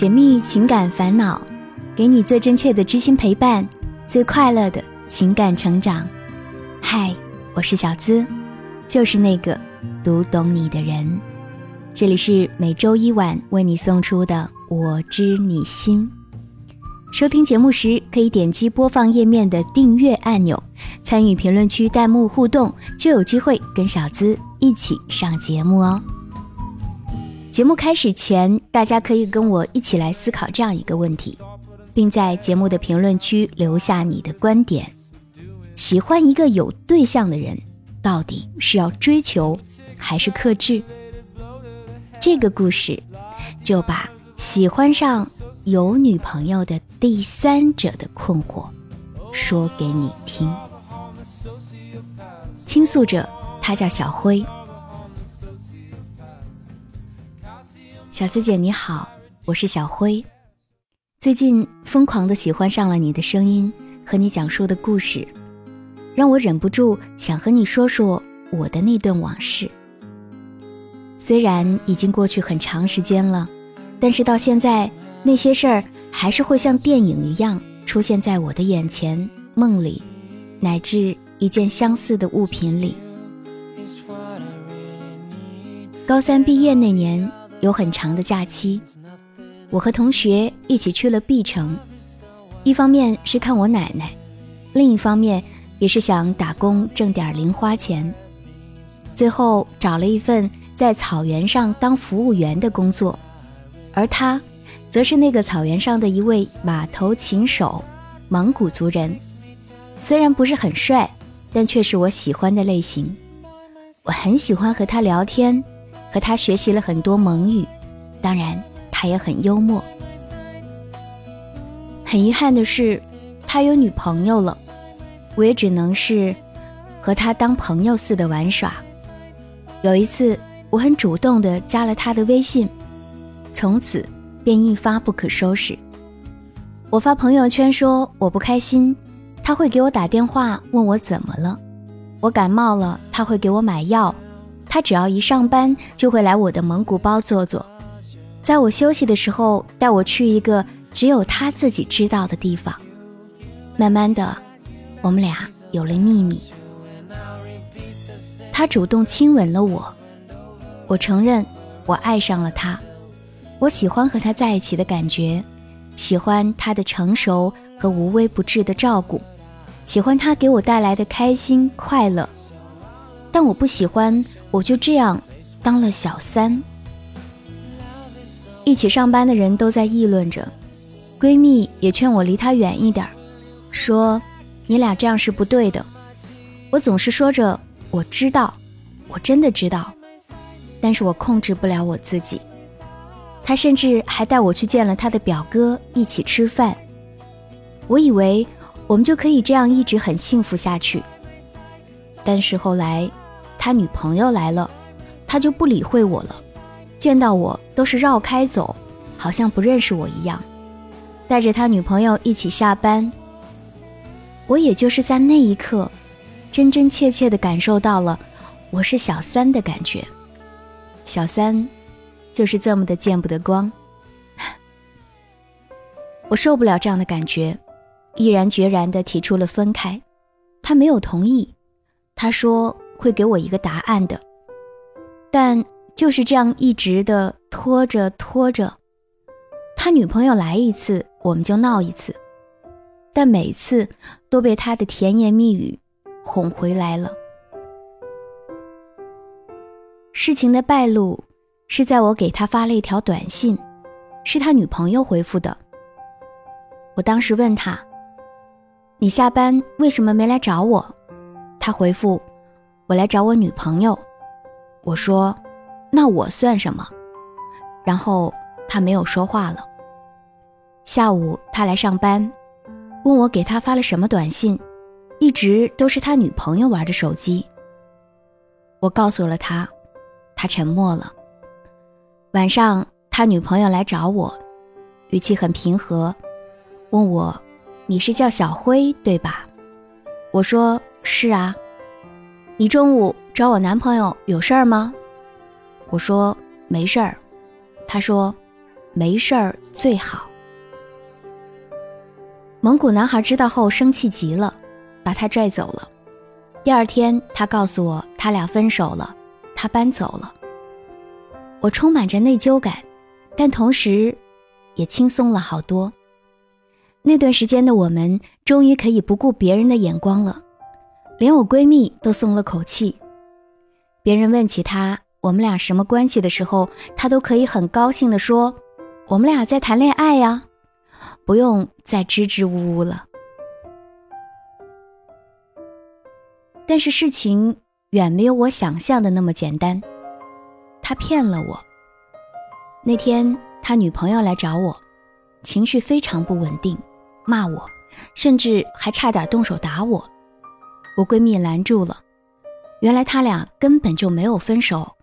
解密情感烦恼，给你最真切的知心陪伴，最快乐的情感成长。嗨，我是小资，就是那个读懂你的人。这里是每周一晚为你送出的《我知你心》。收听节目时，可以点击播放页面的订阅按钮，参与评论区弹幕互动，就有机会跟小资一起上节目哦。节目开始前，大家可以跟我一起来思考这样一个问题，并在节目的评论区留下你的观点：喜欢一个有对象的人，到底是要追求还是克制？这个故事就把喜欢上有女朋友的第三者的困惑说给你听。倾诉者，他叫小辉。小资姐你好，我是小辉。最近疯狂的喜欢上了你的声音和你讲述的故事，让我忍不住想和你说说我的那段往事。虽然已经过去很长时间了，但是到现在那些事儿还是会像电影一样出现在我的眼前、梦里，乃至一件相似的物品里。高三毕业那年。有很长的假期，我和同学一起去了 B 城，一方面是看我奶奶，另一方面也是想打工挣点零花钱。最后找了一份在草原上当服务员的工作，而他，则是那个草原上的一位马头琴手，蒙古族人。虽然不是很帅，但却是我喜欢的类型。我很喜欢和他聊天。和他学习了很多蒙语，当然他也很幽默。很遗憾的是，他有女朋友了，我也只能是和他当朋友似的玩耍。有一次，我很主动地加了他的微信，从此便一发不可收拾。我发朋友圈说我不开心，他会给我打电话问我怎么了；我感冒了，他会给我买药。他只要一上班，就会来我的蒙古包坐坐，在我休息的时候带我去一个只有他自己知道的地方。慢慢的，我们俩有了秘密。他主动亲吻了我，我承认我爱上了他。我喜欢和他在一起的感觉，喜欢他的成熟和无微不至的照顾，喜欢他给我带来的开心快乐。但我不喜欢。我就这样当了小三。一起上班的人都在议论着，闺蜜也劝我离他远一点，说你俩这样是不对的。我总是说着我知道，我真的知道，但是我控制不了我自己。他甚至还带我去见了他的表哥，一起吃饭。我以为我们就可以这样一直很幸福下去，但是后来。他女朋友来了，他就不理会我了，见到我都是绕开走，好像不认识我一样。带着他女朋友一起下班，我也就是在那一刻，真真切切的感受到了我是小三的感觉。小三，就是这么的见不得光。我受不了这样的感觉，毅然决然的提出了分开。他没有同意，他说。会给我一个答案的，但就是这样一直的拖着拖着，他女朋友来一次我们就闹一次，但每次都被他的甜言蜜语哄回来了。事情的败露是在我给他发了一条短信，是他女朋友回复的。我当时问他：“你下班为什么没来找我？”他回复。我来找我女朋友，我说，那我算什么？然后他没有说话了。下午他来上班，问我给他发了什么短信，一直都是他女朋友玩的手机。我告诉了他，他沉默了。晚上他女朋友来找我，语气很平和，问我，你是叫小辉对吧？我说是啊。你中午找我男朋友有事儿吗？我说没事儿。他说：“没事儿最好。蒙古男孩知道后生气极了，把他拽走了。第二天，他告诉我他俩分手了，他搬走了。我充满着内疚感，但同时，也轻松了好多。那段时间的我们，终于可以不顾别人的眼光了，连我闺蜜都松了口气。别人问起她我们俩什么关系的时候，她都可以很高兴地说：“我们俩在谈恋爱呀。”不用再支支吾吾了。但是事情远没有我想象的那么简单，他骗了我。那天他女朋友来找我，情绪非常不稳定，骂我，甚至还差点动手打我。我闺蜜拦住了。原来他俩根本就没有分手，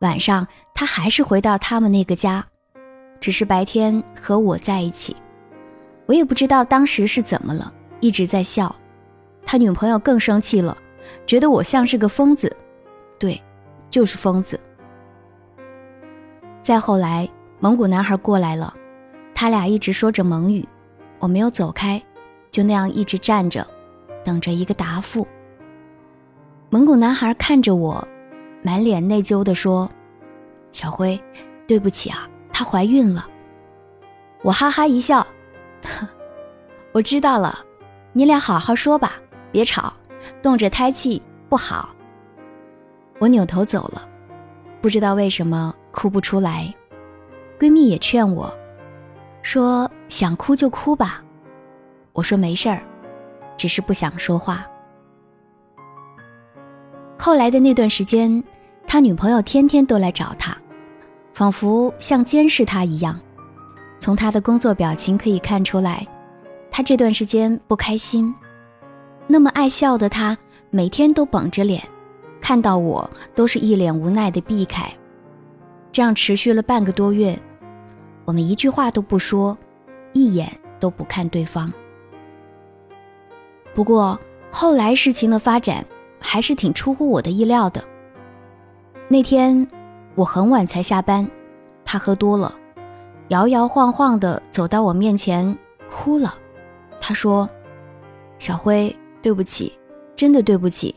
晚上他还是回到他们那个家，只是白天和我在一起。我也不知道当时是怎么了，一直在笑。他女朋友更生气了，觉得我像是个疯子。对，就是疯子。再后来，蒙古男孩过来了，他俩一直说着蒙语，我没有走开，就那样一直站着，等着一个答复。蒙古男孩看着我，满脸内疚地说：“小辉，对不起啊，她怀孕了。”我哈哈一笑。我知道了，你俩好好说吧，别吵，动着胎气不好。我扭头走了，不知道为什么哭不出来。闺蜜也劝我，说想哭就哭吧。我说没事儿，只是不想说话。后来的那段时间，他女朋友天天都来找他，仿佛像监视他一样。从他的工作表情可以看出来，他这段时间不开心。那么爱笑的他，每天都绷着脸，看到我都是一脸无奈的避开。这样持续了半个多月，我们一句话都不说，一眼都不看对方。不过后来事情的发展还是挺出乎我的意料的。那天我很晚才下班，他喝多了。摇摇晃晃地走到我面前，哭了。他说：“小辉，对不起，真的对不起。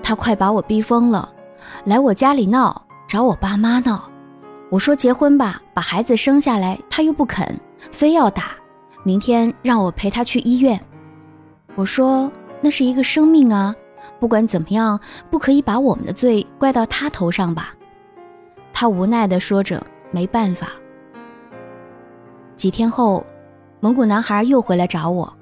他快把我逼疯了，来我家里闹，找我爸妈闹。我说结婚吧，把孩子生下来，他又不肯，非要打。明天让我陪他去医院。我说那是一个生命啊，不管怎么样，不可以把我们的罪怪到他头上吧。”他无奈地说着：“没办法。”几天后，蒙古男孩又回来找我，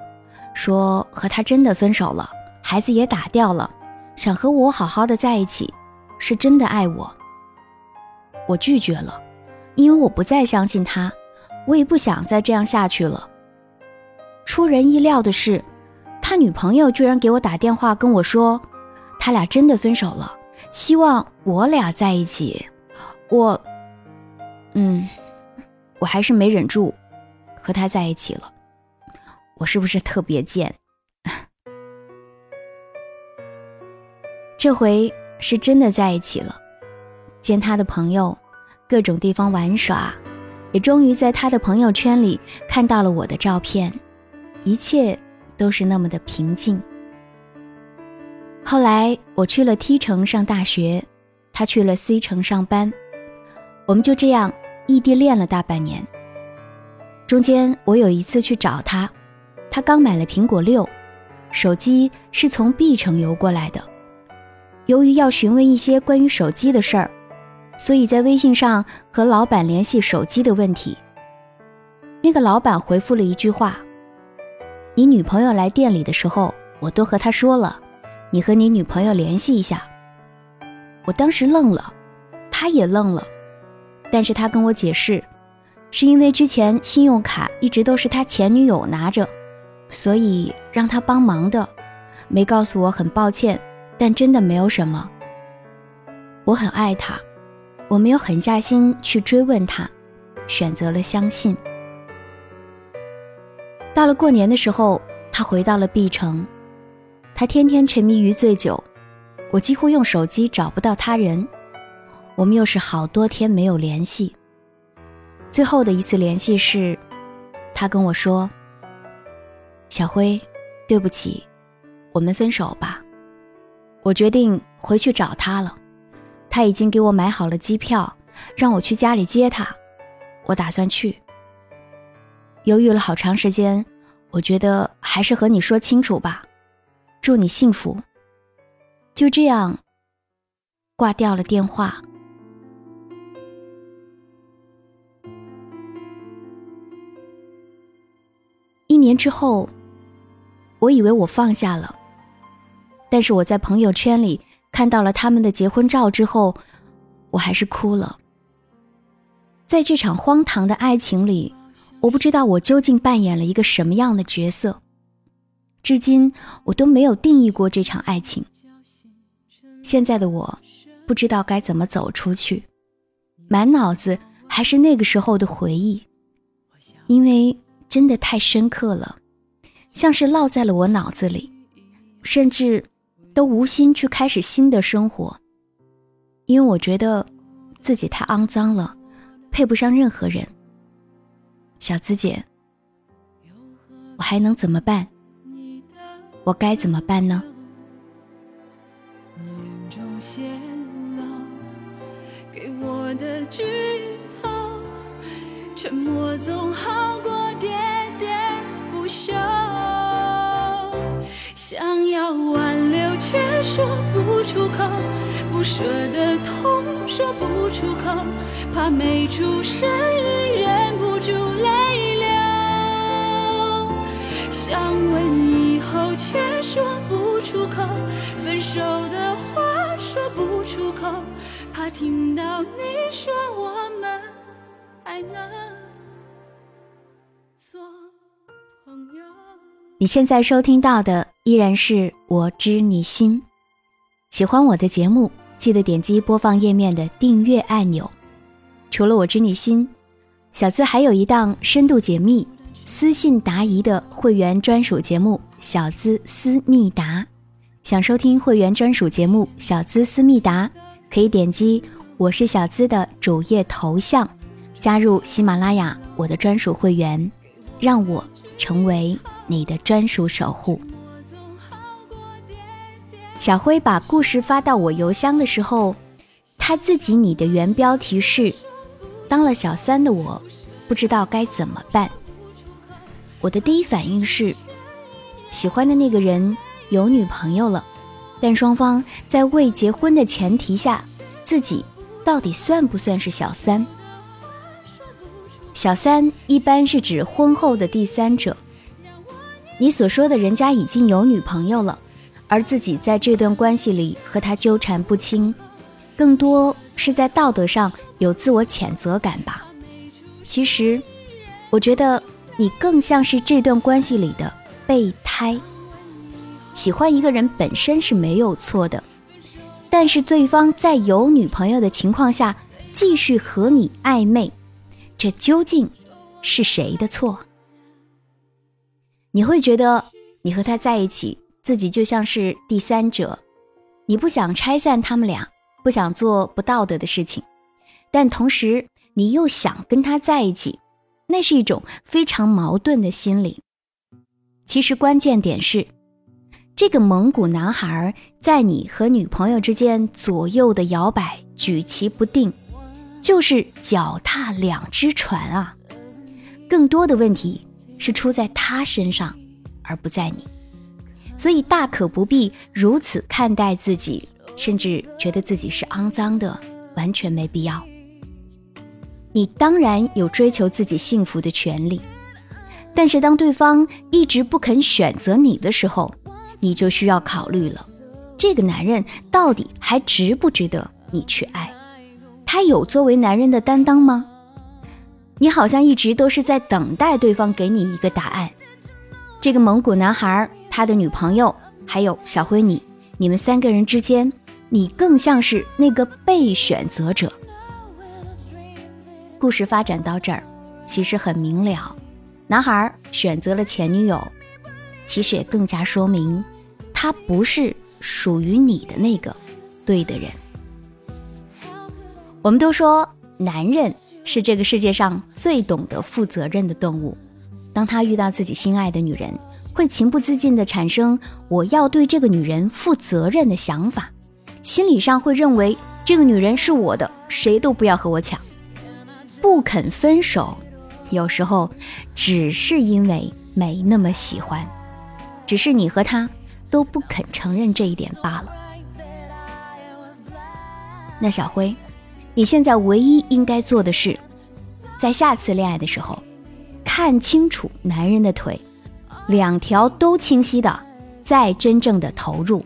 说和他真的分手了，孩子也打掉了，想和我好好的在一起，是真的爱我。我拒绝了，因为我不再相信他，我也不想再这样下去了。出人意料的是，他女朋友居然给我打电话跟我说，他俩真的分手了，希望我俩在一起。我，嗯，我还是没忍住。和他在一起了，我是不是特别贱？这回是真的在一起了，见他的朋友，各种地方玩耍，也终于在他的朋友圈里看到了我的照片，一切都是那么的平静。后来我去了 T 城上大学，他去了 C 城上班，我们就这样异地恋了大半年。中间我有一次去找他，他刚买了苹果六，手机是从 B 城邮过来的。由于要询问一些关于手机的事儿，所以在微信上和老板联系手机的问题。那个老板回复了一句话：“你女朋友来店里的时候，我都和她说了，你和你女朋友联系一下。”我当时愣了，他也愣了，但是他跟我解释。是因为之前信用卡一直都是他前女友拿着，所以让他帮忙的，没告诉我很抱歉，但真的没有什么。我很爱他，我没有狠下心去追问他，选择了相信。到了过年的时候，他回到了 B 城，他天天沉迷于醉酒，我几乎用手机找不到他人，我们又是好多天没有联系。最后的一次联系是，他跟我说：“小辉，对不起，我们分手吧。”我决定回去找他了，他已经给我买好了机票，让我去家里接他。我打算去。犹豫了好长时间，我觉得还是和你说清楚吧。祝你幸福。就这样，挂掉了电话。一年之后，我以为我放下了。但是我在朋友圈里看到了他们的结婚照之后，我还是哭了。在这场荒唐的爱情里，我不知道我究竟扮演了一个什么样的角色。至今我都没有定义过这场爱情。现在的我，不知道该怎么走出去，满脑子还是那个时候的回忆，因为真的太深刻了，像是烙在了我脑子里，甚至。都无心去开始新的生活，因为我觉得自己太肮脏了，配不上任何人。小资姐，我还能怎么办？我该怎么办呢？沉默总好过喋喋不休。说不出口，不舍的痛说不出口，怕没出声音忍不住泪流。想问以后却说不出口，分手的话说不出口，怕听到你说我们还能做朋友。你现在收听到的。依然是我知你心，喜欢我的节目，记得点击播放页面的订阅按钮。除了我知你心，小资还有一档深度解密、私信答疑的会员专属节目《小资思密达》。想收听会员专属节目《小资思密达》，可以点击我是小资的主页头像，加入喜马拉雅我的专属会员，让我成为你的专属守护。小辉把故事发到我邮箱的时候，他自己拟的原标题是：“当了小三的我，不知道该怎么办。”我的第一反应是，喜欢的那个人有女朋友了，但双方在未结婚的前提下，自己到底算不算是小三？小三一般是指婚后的第三者。你所说的人家已经有女朋友了。而自己在这段关系里和他纠缠不清，更多是在道德上有自我谴责感吧。其实，我觉得你更像是这段关系里的备胎。喜欢一个人本身是没有错的，但是对方在有女朋友的情况下继续和你暧昧，这究竟是谁的错？你会觉得你和他在一起？自己就像是第三者，你不想拆散他们俩，不想做不道德的事情，但同时你又想跟他在一起，那是一种非常矛盾的心理。其实关键点是，这个蒙古男孩在你和女朋友之间左右的摇摆，举棋不定，就是脚踏两只船啊。更多的问题是出在他身上，而不在你。所以大可不必如此看待自己，甚至觉得自己是肮脏的，完全没必要。你当然有追求自己幸福的权利，但是当对方一直不肯选择你的时候，你就需要考虑了：这个男人到底还值不值得你去爱？他有作为男人的担当吗？你好像一直都是在等待对方给你一个答案。这个蒙古男孩。他的女朋友还有小辉，你你们三个人之间，你更像是那个被选择者。故事发展到这儿，其实很明了，男孩选择了前女友，其实也更加说明他不是属于你的那个对的人。我们都说男人是这个世界上最懂得负责任的动物。当他遇到自己心爱的女人，会情不自禁地产生“我要对这个女人负责任”的想法，心理上会认为这个女人是我的，谁都不要和我抢。不肯分手，有时候只是因为没那么喜欢，只是你和他都不肯承认这一点罢了。那小辉，你现在唯一应该做的是，在下次恋爱的时候，看清楚男人的腿，两条都清晰的，再真正的投入；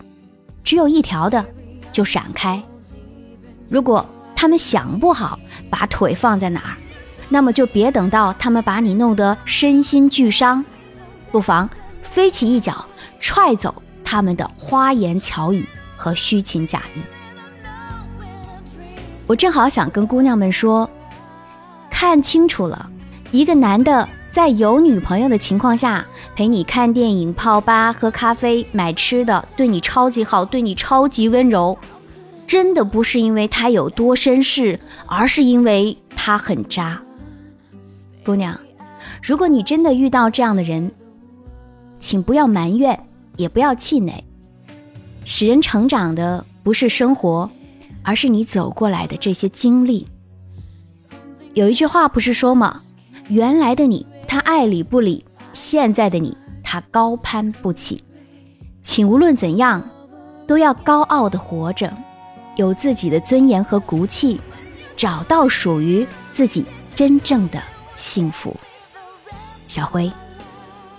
只有一条的，就闪开。如果他们想不好把腿放在哪儿，那么就别等到他们把你弄得身心俱伤，不妨飞起一脚踹走他们的花言巧语和虚情假意。我正好想跟姑娘们说，看清楚了，一个男的在有女朋友的情况下陪你看电影、泡吧、喝咖啡、买吃的，对你超级好，对你超级温柔，真的不是因为他有多绅士，而是因为他很渣。姑娘，如果你真的遇到这样的人，请不要埋怨，也不要气馁，使人成长的不是生活。而是你走过来的这些经历。有一句话不是说吗？原来的你他爱理不理，现在的你他高攀不起。请无论怎样，都要高傲的活着，有自己的尊严和骨气，找到属于自己真正的幸福。小辉，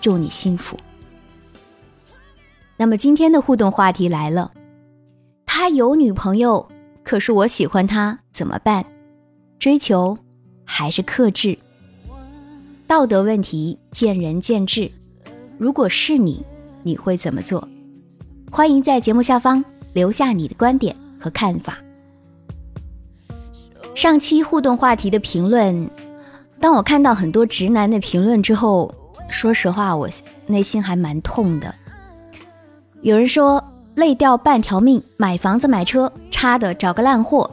祝你幸福。那么今天的互动话题来了，他有女朋友。可是我喜欢他怎么办？追求还是克制？道德问题见仁见智。如果是你，你会怎么做？欢迎在节目下方留下你的观点和看法。上期互动话题的评论，当我看到很多直男的评论之后，说实话，我内心还蛮痛的。有人说。累掉半条命买房子买车，差的找个烂货。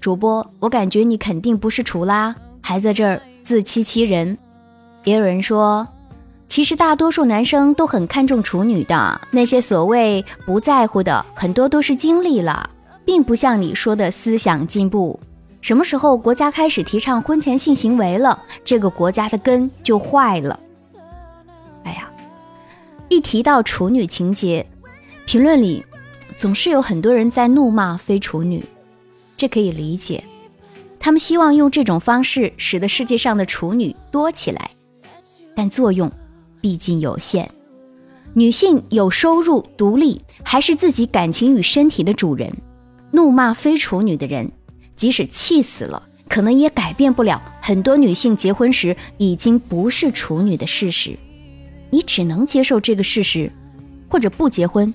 主播，我感觉你肯定不是处啦，还在这儿自欺欺人。也有人说，其实大多数男生都很看重处女的，那些所谓不在乎的，很多都是经历了，并不像你说的思想进步。什么时候国家开始提倡婚前性行为了，这个国家的根就坏了。哎呀，一提到处女情节。评论里总是有很多人在怒骂非处女，这可以理解。他们希望用这种方式使得世界上的处女多起来，但作用毕竟有限。女性有收入、独立，还是自己感情与身体的主人。怒骂非处女的人，即使气死了，可能也改变不了很多女性结婚时已经不是处女的事实。你只能接受这个事实，或者不结婚。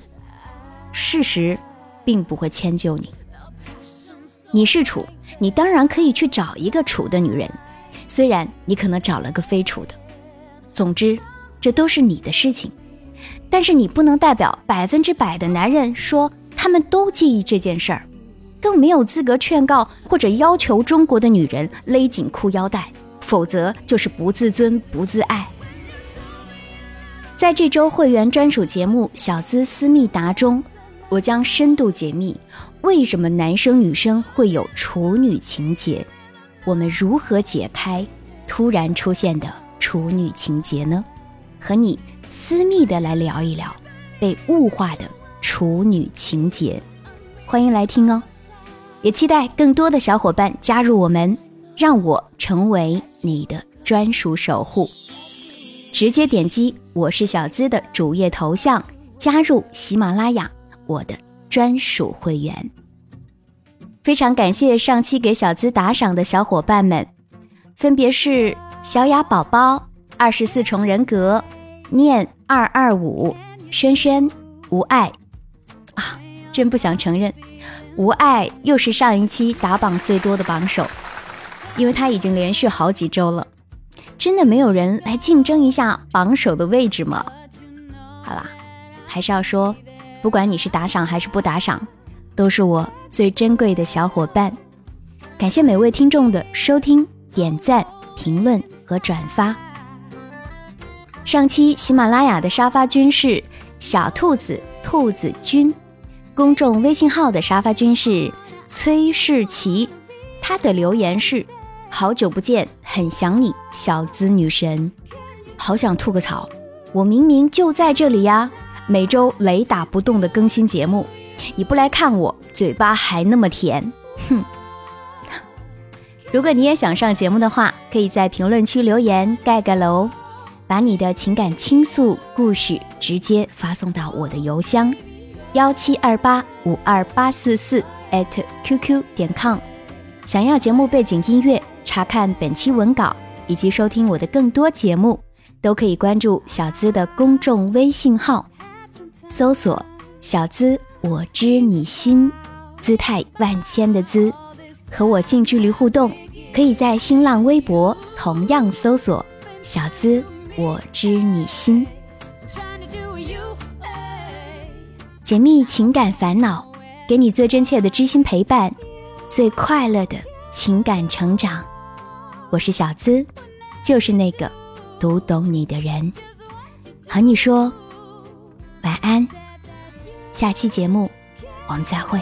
事实，并不会迁就你。你是处，你当然可以去找一个处的女人，虽然你可能找了个非处的。总之，这都是你的事情。但是你不能代表百分之百的男人说他们都介意这件事儿，更没有资格劝告或者要求中国的女人勒紧裤腰带，否则就是不自尊、不自爱。在这周会员专属节目《小资思密达》中。我将深度解密为什么男生女生会有处女情节，我们如何解开突然出现的处女情节呢？和你私密的来聊一聊被物化的处女情节，欢迎来听哦！也期待更多的小伙伴加入我们，让我成为你的专属守护。直接点击我是小资的主页头像，加入喜马拉雅。我的专属会员，非常感谢上期给小资打赏的小伙伴们，分别是小雅宝宝、二十四重人格、念二二五、轩轩、无爱啊，真不想承认，无爱又是上一期打榜最多的榜首，因为他已经连续好几周了，真的没有人来竞争一下榜首的位置吗？好啦，还是要说。不管你是打赏还是不打赏，都是我最珍贵的小伙伴。感谢每位听众的收听、点赞、评论和转发。上期喜马拉雅的沙发君是小兔子兔子君，公众微信号的沙发君是崔世奇，他的留言是：好久不见，很想你，小资女神，好想吐个槽，我明明就在这里呀，每周雷打不动的更新节目，你不来看我，嘴巴还那么甜，哼。如果你也想上节目的话，可以在评论区留言盖盖楼，把你的情感倾诉故事直接发送到我的邮箱幺七二八五二八四四 @QQ 点 com。想要节目背景音乐，查看本期文稿以及收听我的更多节目，都可以关注小资的公众微信号，搜索“小资我知你心”，姿态万千的“资”。和我近距离互动，可以在新浪微博同样搜索“小资我知你心”，解密情感烦恼，给你最真切的知心陪伴，最快乐的情感成长。我是小资，就是那个读懂你的人。和你说晚安，下期节目我们再会。